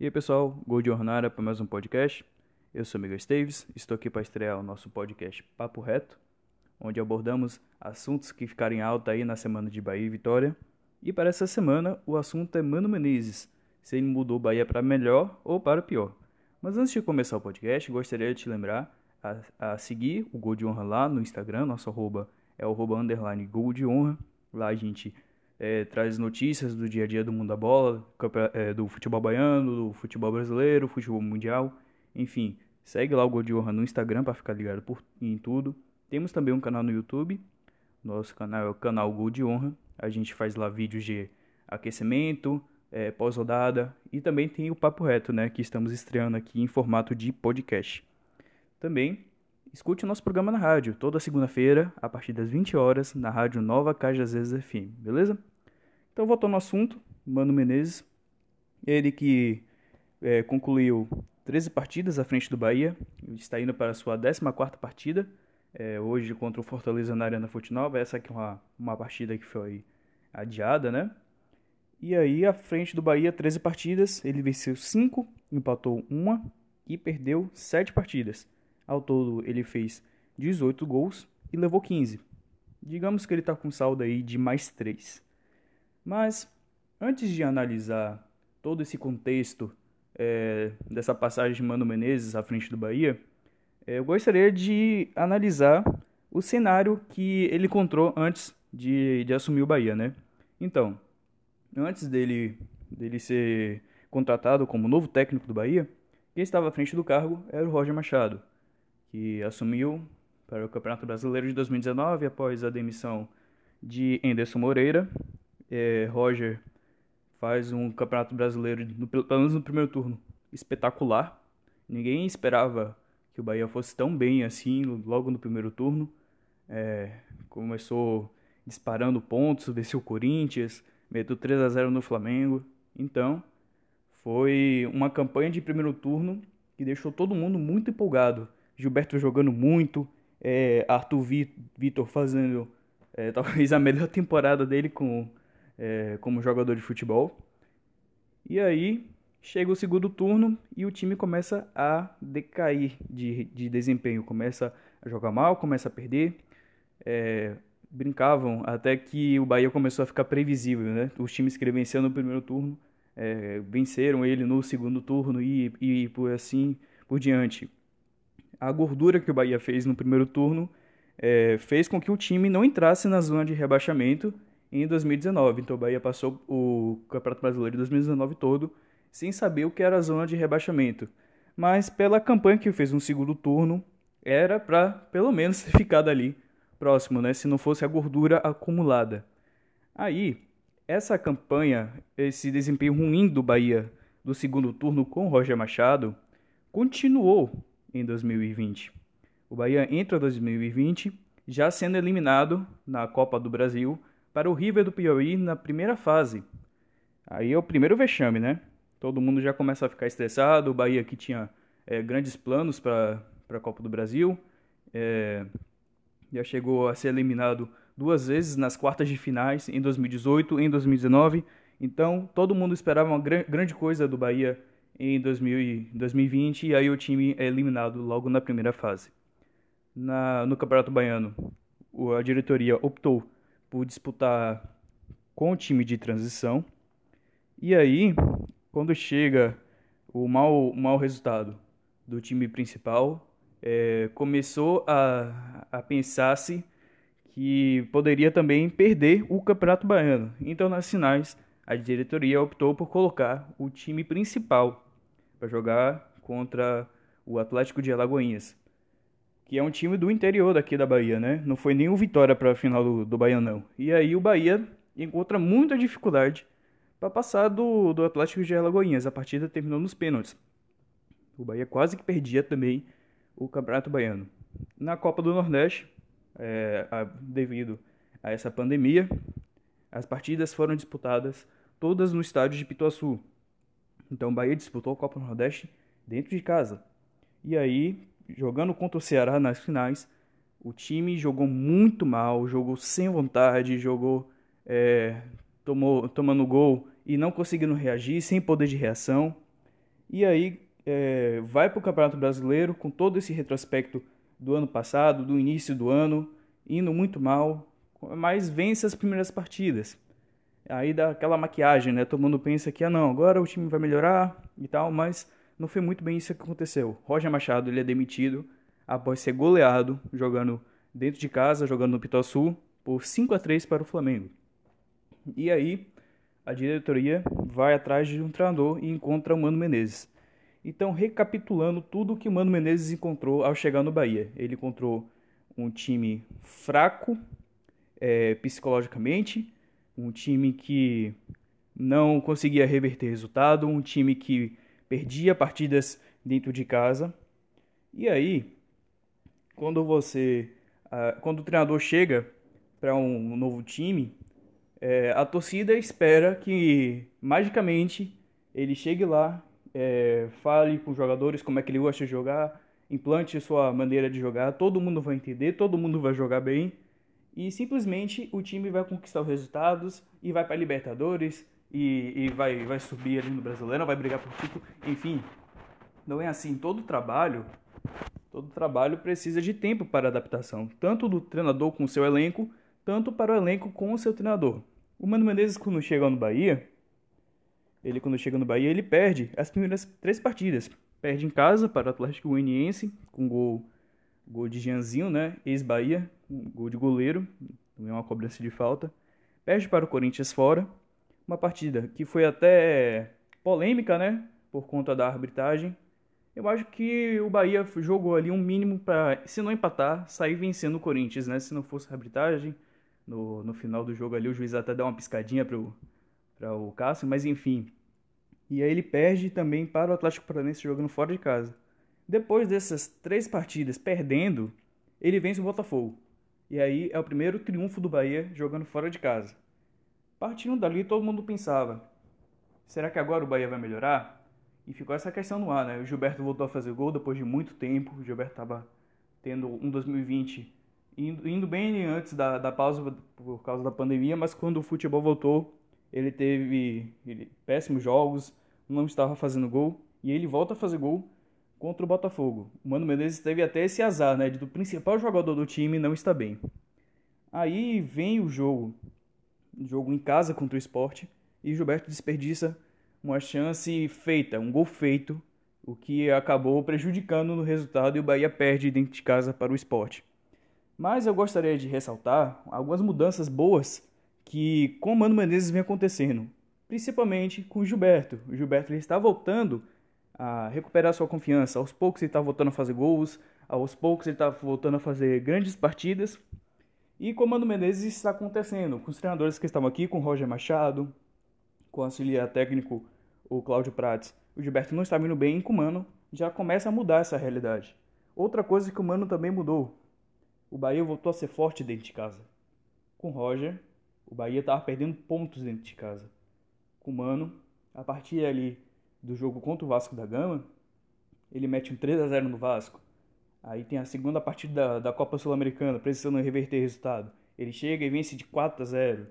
E aí pessoal, Gol de Ornara para mais um podcast. Eu sou Miguel Esteves, estou aqui para estrear o nosso podcast Papo Reto, onde abordamos assuntos que ficaram em alta aí na semana de Bahia e Vitória. E para essa semana o assunto é Mano Menezes, se ele mudou Bahia para melhor ou para pior. Mas antes de começar o podcast, gostaria de te lembrar a, a seguir o Gol de Honra lá no Instagram, nosso arroba é o arroba underline Gol de Honra. Lá a gente é, traz notícias do dia a dia do mundo da bola, é, do futebol baiano, do futebol brasileiro, futebol mundial, enfim. Segue lá o Honra no Instagram para ficar ligado por, em tudo. Temos também um canal no YouTube. Nosso canal é o canal Gol de Honra. A gente faz lá vídeos de aquecimento, é, pós-rodada e também tem o Papo Reto, né, que estamos estreando aqui em formato de podcast. Também escute o nosso programa na rádio, toda segunda-feira, a partir das 20 horas, na rádio Nova Cajazeiras FM, beleza? Então, voltando ao assunto, Mano Menezes, ele que é, concluiu 13 partidas à frente do Bahia, está indo para a sua 14ª partida, é, hoje contra o Fortaleza na Arena Futinova, essa aqui é uma, uma partida que foi adiada, né? E aí, à frente do Bahia, 13 partidas, ele venceu 5, empatou 1 e perdeu 7 partidas. Ao todo, ele fez 18 gols e levou 15. Digamos que ele está com saldo aí de mais 3. Mas, antes de analisar todo esse contexto é, dessa passagem de Mano Menezes à frente do Bahia, é, eu gostaria de analisar o cenário que ele encontrou antes de, de assumir o Bahia, né? Então, antes dele, dele ser contratado como novo técnico do Bahia, quem estava à frente do cargo era o Roger Machado que assumiu para o Campeonato Brasileiro de 2019 após a demissão de Enderson Moreira. É, Roger faz um Campeonato Brasileiro, no, pelo menos no primeiro turno, espetacular. Ninguém esperava que o Bahia fosse tão bem assim logo no primeiro turno. É, começou disparando pontos, venceu o Corinthians, meteu 3 a 0 no Flamengo. Então, foi uma campanha de primeiro turno que deixou todo mundo muito empolgado Gilberto jogando muito, é, Arthur Vitor fazendo é, talvez a melhor temporada dele com, é, como jogador de futebol. E aí chega o segundo turno e o time começa a decair de, de desempenho, começa a jogar mal, começa a perder. É, brincavam até que o Bahia começou a ficar previsível, né? Os times que ele venceu no primeiro turno é, venceram ele no segundo turno e, e por assim por diante a gordura que o Bahia fez no primeiro turno é, fez com que o time não entrasse na zona de rebaixamento em 2019. Então o Bahia passou o Campeonato Brasileiro de 2019 todo sem saber o que era a zona de rebaixamento. Mas pela campanha que fez no segundo turno, era para pelo menos ter ficado ali próximo, né? Se não fosse a gordura acumulada. Aí, essa campanha, esse desempenho ruim do Bahia do segundo turno com Roger Machado, continuou em 2020. O Bahia entra em 2020 já sendo eliminado na Copa do Brasil para o River do Piauí na primeira fase. Aí é o primeiro vexame, né? Todo mundo já começa a ficar estressado. O Bahia que tinha é, grandes planos para a Copa do Brasil. É, já chegou a ser eliminado duas vezes nas quartas de finais, em 2018 e em 2019. Então, todo mundo esperava uma grande coisa do Bahia em 2020 e aí o time é eliminado logo na primeira fase. Na, no Campeonato Baiano, a diretoria optou por disputar com o time de transição e aí, quando chega o mau, mau resultado do time principal, é, começou a, a pensar-se que poderia também perder o Campeonato Baiano. Então, nas finais, a diretoria optou por colocar o time principal para jogar contra o Atlético de Alagoinhas, que é um time do interior daqui da Bahia, né? Não foi o Vitória para a final do, do Bahia, não. E aí o Bahia encontra muita dificuldade para passar do, do Atlético de Alagoinhas. A partida terminou nos pênaltis. O Bahia quase que perdia também o Campeonato Baiano. Na Copa do Nordeste, é, a, devido a essa pandemia, as partidas foram disputadas todas no estádio de Pituaçu, então o Bahia disputou a Copa do Nordeste dentro de casa. E aí, jogando contra o Ceará nas finais, o time jogou muito mal, jogou sem vontade, jogou é, tomou, tomando gol e não conseguindo reagir, sem poder de reação. E aí é, vai para o Campeonato Brasileiro com todo esse retrospecto do ano passado, do início do ano, indo muito mal, mas vence as primeiras partidas. Aí dá aquela maquiagem, né? Todo mundo pensa que, ah não, agora o time vai melhorar e tal, mas não foi muito bem isso que aconteceu. Roger Machado ele é demitido após ser goleado jogando dentro de casa, jogando no Pituaçu, por 5 a 3 para o Flamengo. E aí a diretoria vai atrás de um treinador e encontra o Mano Menezes. Então, recapitulando tudo que o Mano Menezes encontrou ao chegar no Bahia. Ele encontrou um time fraco é, psicologicamente, um time que não conseguia reverter resultado, um time que perdia partidas dentro de casa. E aí, quando você, quando o treinador chega para um novo time, é, a torcida espera que magicamente ele chegue lá, é, fale com os jogadores como é que ele gosta de jogar, implante sua maneira de jogar, todo mundo vai entender, todo mundo vai jogar bem e simplesmente o time vai conquistar os resultados e vai para Libertadores e, e, vai, vai subir ali no Brasileiro, vai brigar por título, enfim. Não é assim, todo trabalho, todo trabalho precisa de tempo para adaptação, tanto do treinador com o seu elenco, tanto para o elenco com o seu treinador. O Mano Menezes quando chega no Bahia, ele quando chega no Bahia, ele perde as primeiras três partidas. Perde em casa para o Atlético Goianiense com gol gol de Janzinho, né? Ex-Bahia, gol de goleiro, também uma cobrança de falta. Perde para o Corinthians fora, uma partida que foi até polêmica, né? Por conta da arbitragem. Eu acho que o Bahia jogou ali um mínimo para, se não empatar, sair vencendo o Corinthians, né? Se não fosse a arbitragem, no, no final do jogo ali o juiz até dá uma piscadinha para o Cássio, mas enfim. E aí ele perde também para o Atlético Paranaense jogando fora de casa. Depois dessas três partidas perdendo, ele vence o Botafogo. E aí é o primeiro triunfo do Bahia jogando fora de casa. Partindo dali, todo mundo pensava: será que agora o Bahia vai melhorar? E ficou essa questão no ar, né? O Gilberto voltou a fazer gol depois de muito tempo. O Gilberto estava tendo um 2020 indo, indo bem antes da, da pausa por causa da pandemia, mas quando o futebol voltou, ele teve ele, péssimos jogos, não estava fazendo gol. E ele volta a fazer gol contra o Botafogo. O Mano Menezes teve até esse azar, né, do principal jogador do time não estar bem. Aí vem o jogo, jogo em casa contra o Esporte, e Gilberto desperdiça uma chance feita, um gol feito, o que acabou prejudicando no resultado e o Bahia perde dentro de casa para o Esporte. Mas eu gostaria de ressaltar algumas mudanças boas que com o Mano Menezes vem acontecendo, principalmente com o Gilberto. O Gilberto ele está voltando a recuperar sua confiança. Aos poucos ele está voltando a fazer gols, aos poucos ele está voltando a fazer grandes partidas. E com o Mano Menezes está acontecendo, com os treinadores que estavam aqui, com o Roger Machado, com o auxiliar técnico, o Cláudio Prates. O Gilberto não está vindo bem e com o Mano já começa a mudar essa realidade. Outra coisa que o Mano também mudou. O Bahia voltou a ser forte dentro de casa. Com o Roger, o Bahia estava perdendo pontos dentro de casa. Com o Mano, a partir ali do jogo contra o Vasco da Gama, ele mete um 3 a 0 no Vasco. Aí tem a segunda partida da, da Copa Sul-Americana, precisando reverter resultado. Ele chega e vence de 4 a 0.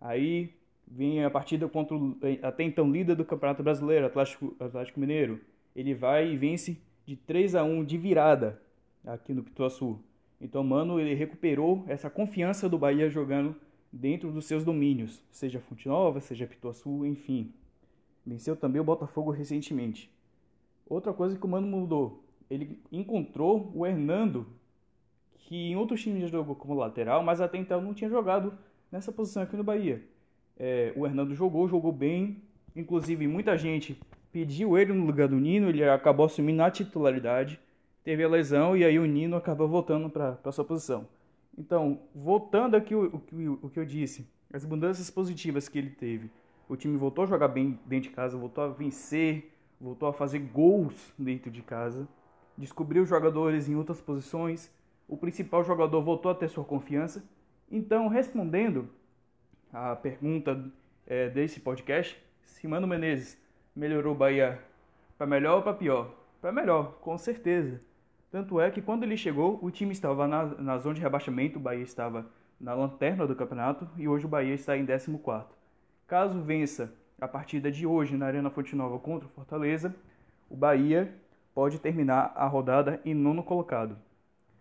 Aí vem a partida contra o até então líder do Campeonato Brasileiro, Atlético, Atlético Mineiro. Ele vai e vence de 3 a 1 de virada aqui no Pituaçu. Então, mano, ele recuperou essa confiança do Bahia jogando dentro dos seus domínios, seja Fonte Nova, seja Pituaçu, enfim. Venceu também o Botafogo recentemente. Outra coisa que o Mano mudou, ele encontrou o Hernando, que em outros times já jogou como lateral, mas até então não tinha jogado nessa posição aqui no Bahia. É, o Hernando jogou, jogou bem, inclusive muita gente pediu ele no lugar do Nino, ele acabou assumindo a titularidade, teve a lesão e aí o Nino acabou voltando para a sua posição. Então, voltando aqui o, o, o que eu disse, as mudanças positivas que ele teve o time voltou a jogar bem dentro de casa, voltou a vencer, voltou a fazer gols dentro de casa, descobriu jogadores em outras posições, o principal jogador voltou a ter sua confiança. Então, respondendo a pergunta é, desse podcast, se Mano Menezes melhorou o Bahia para melhor ou para pior? Para melhor, com certeza. Tanto é que quando ele chegou, o time estava na, na zona de rebaixamento, o Bahia estava na lanterna do campeonato e hoje o Bahia está em 14. Caso vença a partida de hoje na Arena Fonte Nova contra o Fortaleza, o Bahia pode terminar a rodada em nono colocado.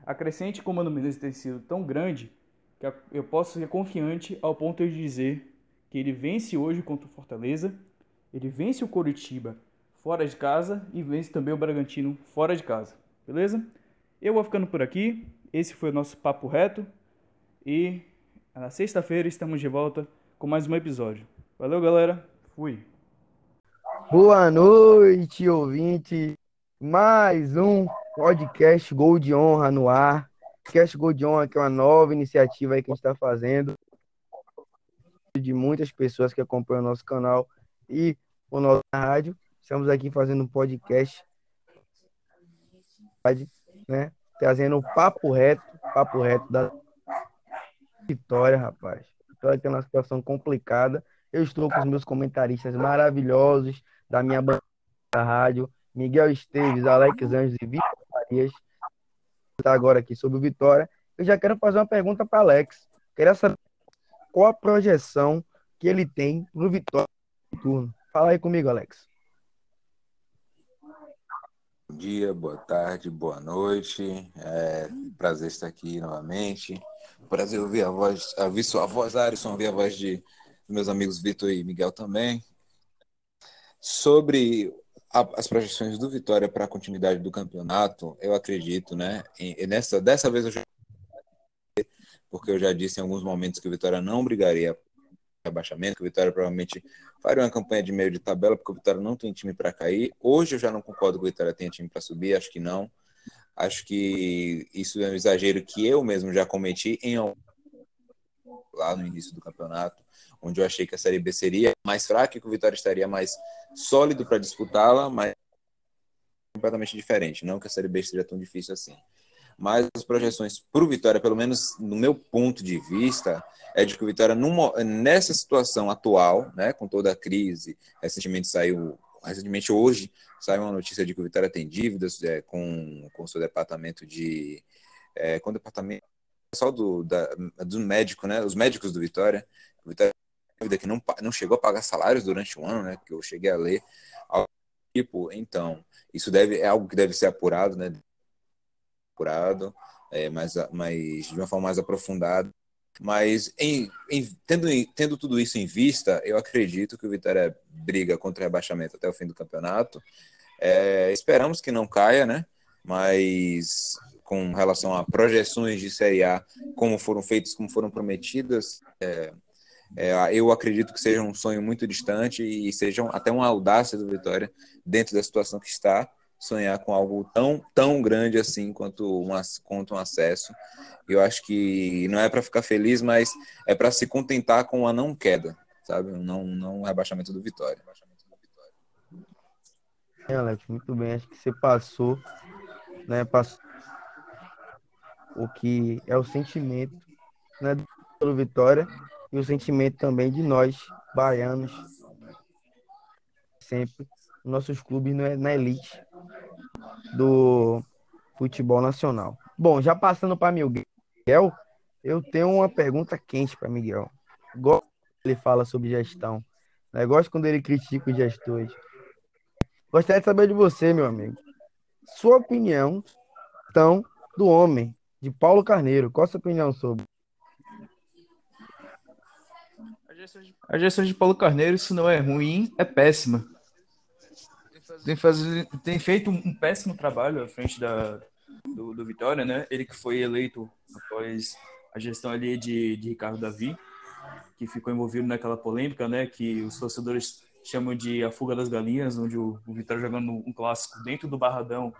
A crescente com o Mano Menezes tem sido tão grande que eu posso ser confiante ao ponto de dizer que ele vence hoje contra o Fortaleza, ele vence o Coritiba fora de casa e vence também o Bragantino fora de casa. Beleza? Eu vou ficando por aqui. Esse foi o nosso papo reto e na sexta-feira estamos de volta com mais um episódio. Valeu, galera. Fui. Boa noite, ouvinte. Mais um podcast Gol de Honra no ar. Podcast Gol de Honra, que é uma nova iniciativa aí que a gente está fazendo. De muitas pessoas que acompanham o nosso canal e o nosso rádio. Estamos aqui fazendo um podcast, né? Trazendo o papo reto, papo reto da vitória, rapaz. Vitória tem uma situação complicada. Eu estou com os meus comentaristas maravilhosos da minha banda da rádio, Miguel Esteves, Alex Anjos e Vitor Farias. Está agora aqui sobre o Vitória. Eu já quero fazer uma pergunta para Alex. Queria saber qual a projeção que ele tem no Vitória no turno. Fala aí comigo, Alex. Bom dia, boa tarde, boa noite. É prazer estar aqui novamente. Prazer ouvir a voz, ouvir sua voz, Alisson, ouvir a voz de meus amigos Vitor e Miguel também. Sobre as projeções do Vitória para a continuidade do campeonato, eu acredito, né? E nessa, dessa vez eu já porque eu já disse em alguns momentos que o Vitória não brigaria rebaixamento, que o Vitória provavelmente faria uma campanha de meio de tabela, porque o Vitória não tem time para cair. Hoje eu já não concordo que o Vitória tenha time para subir, acho que não. Acho que isso é um exagero que eu mesmo já cometi em lá no início do campeonato, onde eu achei que a Série B seria mais fraca e que o Vitória estaria mais sólido para disputá-la, mas completamente diferente. Não que a Série B seja tão difícil assim. Mas as projeções para o Vitória, pelo menos no meu ponto de vista, é de que o Vitória, numa, nessa situação atual, né, com toda a crise, recentemente saiu, recentemente hoje, saiu uma notícia de que o Vitória tem dívidas é, com o seu departamento de. É, com o departamento só do, da, do médico, né? Os médicos do Vitória. O Vitória que não, não chegou a pagar salários durante o ano, né? Que eu cheguei a ler. Tipo, então, isso deve, é algo que deve ser apurado, né? Apurado, é, mas, mas de uma forma mais aprofundada. Mas em, em, tendo, tendo tudo isso em vista, eu acredito que o Vitória briga contra o rebaixamento até o fim do campeonato. É, esperamos que não caia, né? Mas com relação a projeções de Série A, como foram feitas, como foram prometidas, é, é, eu acredito que seja um sonho muito distante e seja até uma audácia do Vitória, dentro da situação que está, sonhar com algo tão, tão grande assim quanto um, quanto um acesso. Eu acho que não é para ficar feliz, mas é para se contentar com a não queda, sabe? Não, não rebaixamento do Vitória. É, Alex, muito bem. Acho que você passou, né? Passou o que é o sentimento, né, do Vitória e o sentimento também de nós baianos, sempre nossos clubes na elite do futebol nacional. Bom, já passando para Miguel, eu tenho uma pergunta quente para Miguel. Gosto ele fala sobre gestão. Né? Gosto quando ele critica os gestores. Gostaria de saber de você, meu amigo. Sua opinião então, do homem, de Paulo Carneiro. Qual a sua opinião sobre? A gestão de Paulo Carneiro, se não é ruim, é péssima tem, faz, tem feito um péssimo trabalho à frente da, do, do, Vitória, né? Ele que foi eleito após a gestão ali de, de Ricardo Davi, que ficou envolvido naquela polêmica, né? Que os torcedores chamam de a fuga das galinhas, onde o, o Vitória jogando um clássico dentro do Barradão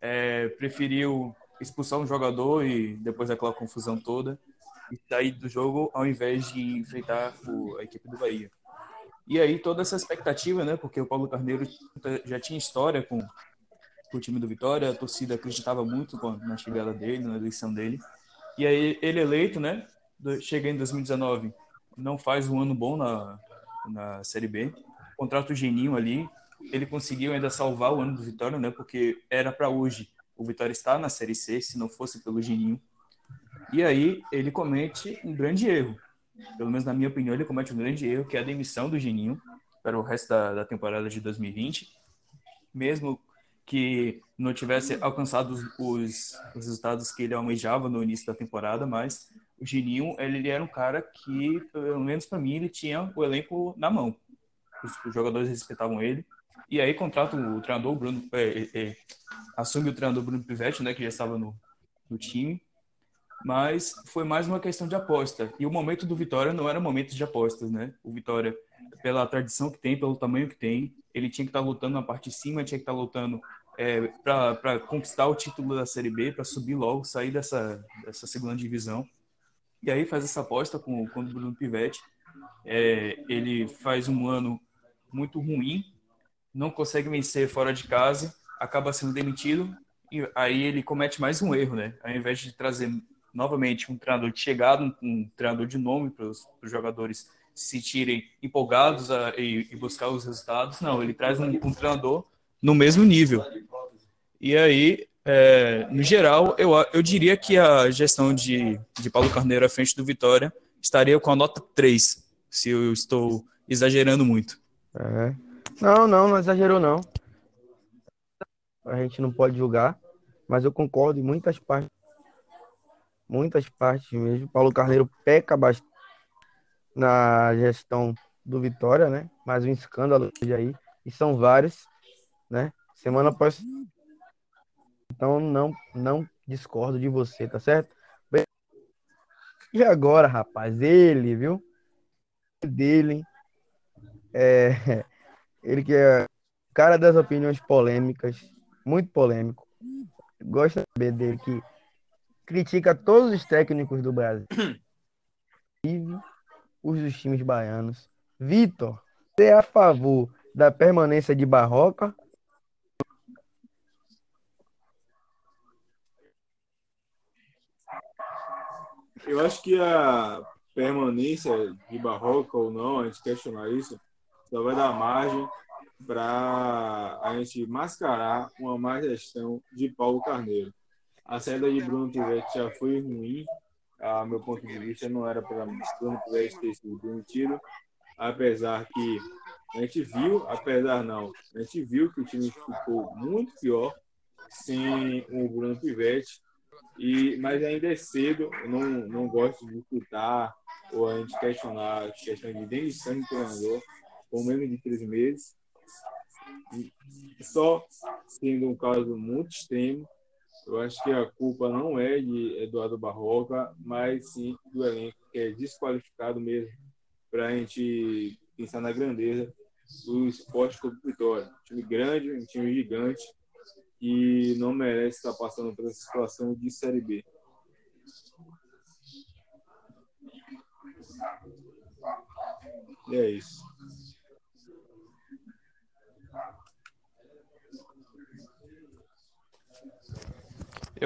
é, preferiu expulsar um jogador e depois daquela confusão toda e sair do jogo ao invés de enfrentar a equipe do Bahia. E aí toda essa expectativa, né? Porque o Paulo Carneiro já tinha história com, com o time do Vitória, a torcida acreditava muito na chegada dele, na eleição dele. E aí ele eleito, né? Chega em 2019, não faz um ano bom na, na Série B. Contrato o Geninho ali, ele conseguiu ainda salvar o ano do Vitória, né? Porque era para hoje o Vitória estar na Série C, se não fosse pelo Geninho. E aí ele comete um grande erro pelo menos na minha opinião, ele comete um grande erro, que é a demissão do Geninho para o resto da, da temporada de 2020. mesmo que não tivesse alcançado os, os, os resultados que ele almejava no início da temporada, mas o Gininho, ele, ele era um cara que, pelo menos para mim, ele tinha o elenco na mão. Os, os, jogadores respeitavam ele. E aí contrata o treinador, Bruno, é, é, é, assume o treinador Bruno Pivetti, né, que já estava no, no time. Mas foi mais uma questão de aposta. E o momento do Vitória não era momento de apostas, né? O Vitória, pela tradição que tem, pelo tamanho que tem, ele tinha que estar lutando na parte de cima, tinha que estar lutando é, para conquistar o título da Série B, para subir logo, sair dessa, dessa segunda divisão. E aí faz essa aposta com, com o Bruno Pivetti. É, ele faz um ano muito ruim, não consegue vencer fora de casa, acaba sendo demitido e aí ele comete mais um erro, né? Ao invés de trazer novamente um treinador um, um treinador de nome para os jogadores se sentirem empolgados a, e, e, buscar os resultados, não, ele traz um, um treinador no mesmo nível. E aí, é, no geral, eu, eu diria que a gestão de, de Paulo Carneiro à frente do Vitória estaria com a nota 3, se eu estou exagerando muito. É. Não, não, não exagerou não. A gente não pode julgar, mas eu concordo em muitas partes. Muitas partes mesmo. Paulo Carneiro peca bastante na gestão do Vitória, né? Mais um escândalo aí. E são vários, né? Semana após. Então não, não discordo de você, tá certo? E agora, rapaz, ele, viu? Dele, é... ele que é cara das opiniões polêmicas, muito polêmico. Gosta de saber dele que critica todos os técnicos do Brasil. os dos times baianos. Vitor, você é a favor da permanência de Barroca? Eu acho que a permanência de Barroca ou não, a gente questionar isso, só vai dar margem para a gente mascarar uma má gestão de Paulo Carneiro. A saída de Bruno Tivete já foi ruim, a meu ponto de vista, não era para Bruno Tivete ter sido demitido, apesar que a gente viu, apesar não, a gente viu que o time ficou muito pior sem o Bruno Pivete, e, mas ainda é cedo, eu não, não gosto de disputar ou a gente questionar a questão de demissão de treinador com menos de três meses, só sendo um caso muito extremo, eu acho que a culpa não é de Eduardo Barroca, mas sim do elenco, que é desqualificado mesmo, para a gente pensar na grandeza do esporte Clube Vitória. Um time grande, um time gigante, que não merece estar passando por essa situação de Série B. E é isso.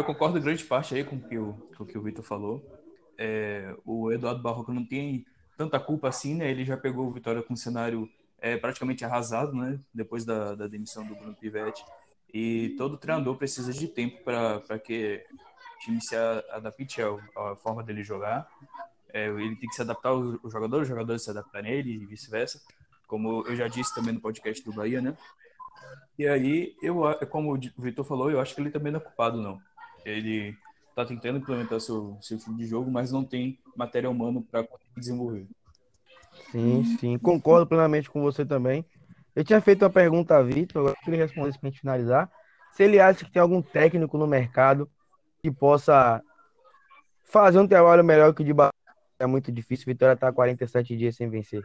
Eu concordo em grande parte aí com o que o, com o, que o Vitor falou. É, o Eduardo Barroca não tem tanta culpa assim, né? Ele já pegou o Vitória com um cenário é, praticamente arrasado, né? Depois da, da demissão do Bruno Pivetti. E todo treinador precisa de tempo para que o time se adapte à, forma dele jogar. É, ele tem que se adaptar aos jogadores, os jogadores se adaptarem a ele e vice-versa. Como eu já disse também no podcast do Bahia, né? E aí, eu, como o Vitor falou, eu acho que ele também não é culpado, não. Ele está tentando implementar seu, seu filme de jogo, mas não tem matéria humana para desenvolver. Sim, sim, concordo plenamente com você também. Eu tinha feito uma pergunta a Vitor, agora que ele respondesse para a gente finalizar. Se ele acha que tem algum técnico no mercado que possa fazer um trabalho melhor que o de Bahia. É muito difícil. Vitória está 47 dias sem vencer.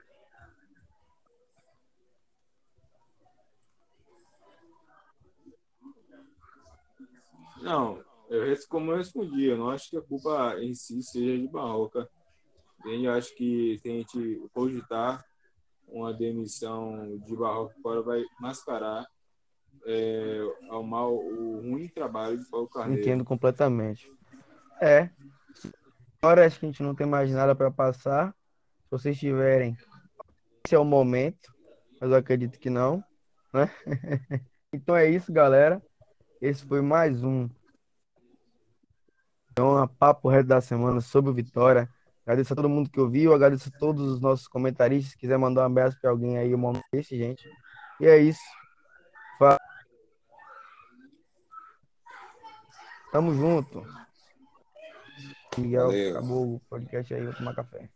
Não, eu, como eu respondi, eu não acho que a culpa em si seja de Barroca. Eu acho que se a gente cogitar uma demissão de Barroca fora, vai mascarar é, ao mal, o ruim trabalho de Paulo Carneiro. Entendo completamente. É. Agora acho que a gente não tem mais nada para passar. Se vocês tiverem, esse é o momento, mas eu acredito que não, né? então é isso, galera. Esse foi mais um então, a papo reto da semana sobre o Vitória. Agradeço a todo mundo que ouviu, agradeço a todos os nossos comentaristas. Se quiser mandar um abraço para alguém aí, o momento desse, gente. E é isso. Tamo junto. Miguel, Valeu. acabou o podcast aí, vou tomar café.